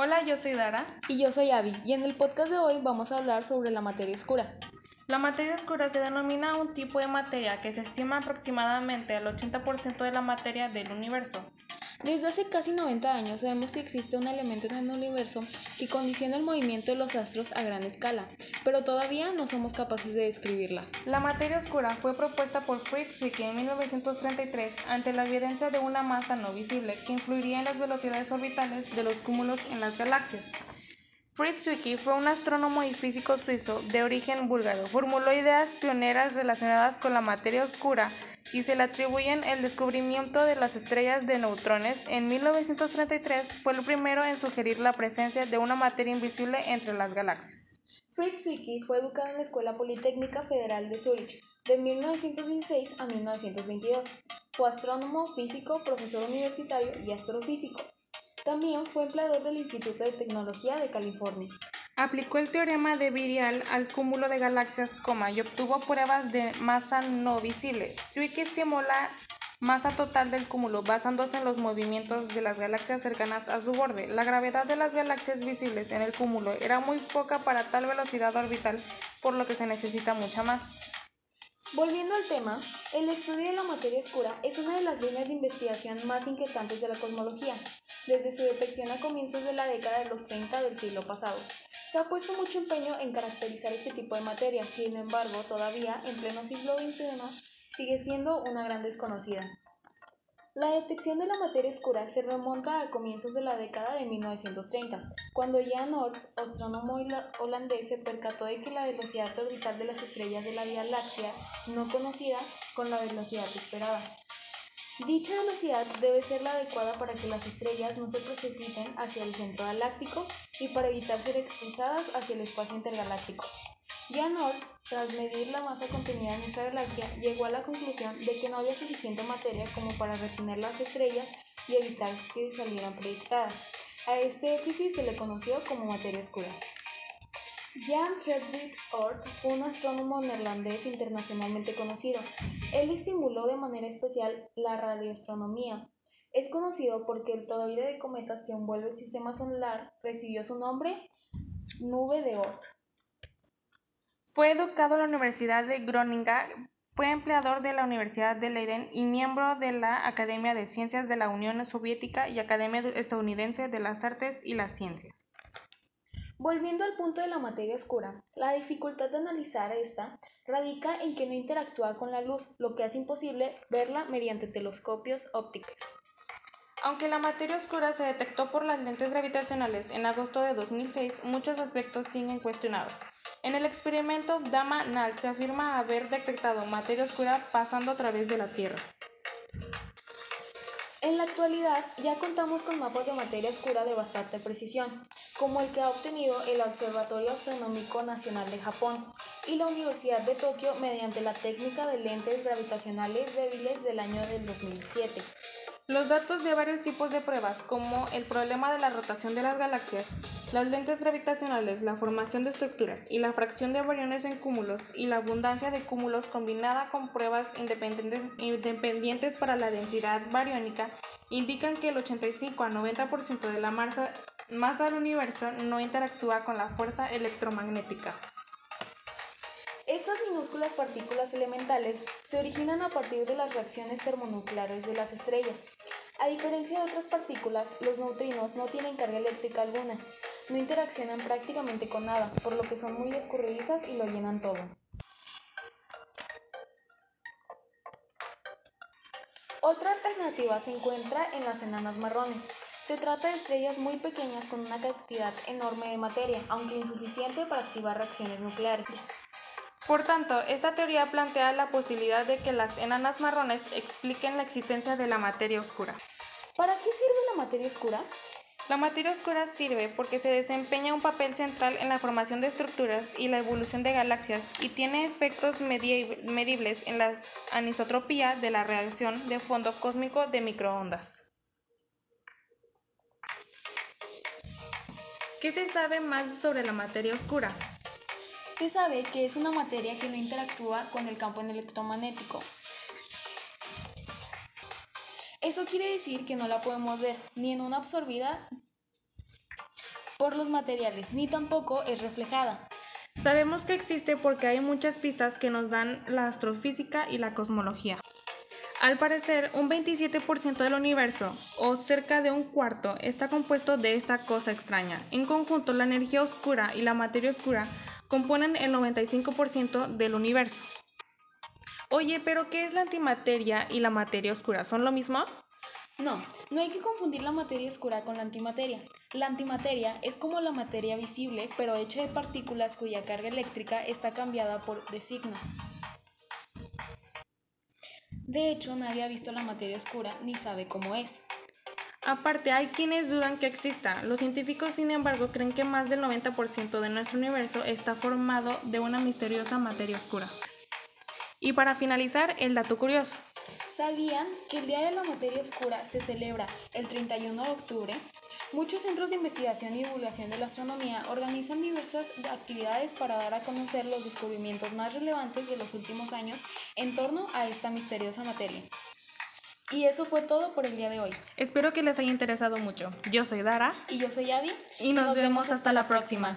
Hola, yo soy Dara. Y yo soy Abby, y en el podcast de hoy vamos a hablar sobre la materia oscura. La materia oscura se denomina un tipo de materia que se estima aproximadamente al 80% de la materia del universo. Desde hace casi 90 años sabemos que existe un elemento en el universo que condiciona el movimiento de los astros a gran escala, pero todavía no somos capaces de describirla. La materia oscura fue propuesta por Fritz Zwicky en 1933 ante la evidencia de una masa no visible que influiría en las velocidades orbitales de los cúmulos en las galaxias. Fritz Zwicky fue un astrónomo y físico suizo de origen búlgaro. Formuló ideas pioneras relacionadas con la materia oscura y se le atribuyen el descubrimiento de las estrellas de neutrones. En 1933 fue el primero en sugerir la presencia de una materia invisible entre las galaxias. Fritz Zwicky fue educado en la Escuela Politécnica Federal de Zúrich de 1916 a 1922. Fue astrónomo, físico, profesor universitario y astrofísico. También fue empleador del Instituto de Tecnología de California. Aplicó el teorema de Virial al cúmulo de galaxias, y obtuvo pruebas de masa no visible. Zwicky estimó la masa total del cúmulo basándose en los movimientos de las galaxias cercanas a su borde. La gravedad de las galaxias visibles en el cúmulo era muy poca para tal velocidad orbital, por lo que se necesita mucha más. Volviendo al tema, el estudio de la materia oscura es una de las líneas de investigación más inquietantes de la cosmología, desde su detección a comienzos de la década de los 30 del siglo pasado. Se ha puesto mucho empeño en caracterizar este tipo de materia, sin embargo, todavía, en pleno siglo XXI, sigue siendo una gran desconocida. La detección de la materia oscura se remonta a comienzos de la década de 1930, cuando Jan Oort, astrónomo holandés, se percató de que la velocidad orbital de las estrellas de la Vía Láctea no conocida con la velocidad esperada. Dicha velocidad debe ser la adecuada para que las estrellas no se precipiten hacia el centro galáctico y para evitar ser expulsadas hacia el espacio intergaláctico. Oort, tras medir la masa contenida en nuestra galaxia, llegó a la conclusión de que no había suficiente materia como para retener las estrellas y evitar que salieran proyectadas. A este déficit se le conoció como materia oscura. Jan Hedwig Oort fue un astrónomo neerlandés internacionalmente conocido. Él estimuló de manera especial la radioastronomía. Es conocido porque el toroide de cometas que envuelve el sistema solar recibió su nombre Nube de Oort. Fue educado en la Universidad de Groningen, fue empleador de la Universidad de Leiden y miembro de la Academia de Ciencias de la Unión Soviética y Academia Estadounidense de las Artes y las Ciencias. Volviendo al punto de la materia oscura, la dificultad de analizar esta radica en que no interactúa con la luz, lo que hace imposible verla mediante telescopios ópticos. Aunque la materia oscura se detectó por las lentes gravitacionales en agosto de 2006, muchos aspectos siguen cuestionados. En el experimento Dama-Nall se afirma haber detectado materia oscura pasando a través de la Tierra. En la actualidad ya contamos con mapas de materia oscura de bastante precisión, como el que ha obtenido el Observatorio Astronómico Nacional de Japón y la Universidad de Tokio mediante la técnica de lentes gravitacionales débiles del año del 2007. Los datos de varios tipos de pruebas, como el problema de la rotación de las galaxias, las lentes gravitacionales, la formación de estructuras y la fracción de bariones en cúmulos y la abundancia de cúmulos combinada con pruebas independientes para la densidad bariónica, indican que el 85 a 90% de la masa del universo no interactúa con la fuerza electromagnética. Estas minúsculas partículas elementales se originan a partir de las reacciones termonucleares de las estrellas. A diferencia de otras partículas, los neutrinos no tienen carga eléctrica alguna, no interaccionan prácticamente con nada, por lo que son muy escurridizas y lo llenan todo. Otra alternativa se encuentra en las enanas marrones. Se trata de estrellas muy pequeñas con una cantidad enorme de materia, aunque insuficiente para activar reacciones nucleares. Por tanto, esta teoría plantea la posibilidad de que las enanas marrones expliquen la existencia de la materia oscura. ¿Para qué sirve la materia oscura? La materia oscura sirve porque se desempeña un papel central en la formación de estructuras y la evolución de galaxias y tiene efectos medibles en la anisotropía de la radiación de fondo cósmico de microondas. ¿Qué se sabe más sobre la materia oscura? Se sabe que es una materia que no interactúa con el campo electromagnético. Eso quiere decir que no la podemos ver ni en una absorbida por los materiales, ni tampoco es reflejada. Sabemos que existe porque hay muchas pistas que nos dan la astrofísica y la cosmología. Al parecer, un 27% del universo, o cerca de un cuarto, está compuesto de esta cosa extraña. En conjunto, la energía oscura y la materia oscura componen el 95% del universo. Oye, pero ¿qué es la antimateria y la materia oscura? ¿Son lo mismo? No, no hay que confundir la materia oscura con la antimateria. La antimateria es como la materia visible, pero hecha de partículas cuya carga eléctrica está cambiada por de signo. De hecho, nadie ha visto la materia oscura ni sabe cómo es. Aparte, hay quienes dudan que exista. Los científicos, sin embargo, creen que más del 90% de nuestro universo está formado de una misteriosa materia oscura. Y para finalizar, el dato curioso. ¿Sabían que el Día de la Materia Oscura se celebra el 31 de octubre? Muchos centros de investigación y divulgación de la astronomía organizan diversas actividades para dar a conocer los descubrimientos más relevantes de los últimos años en torno a esta misteriosa materia. Y eso fue todo por el día de hoy. Espero que les haya interesado mucho. Yo soy Dara. Y yo soy Abby. Y nos, vemos, hasta, la próxima.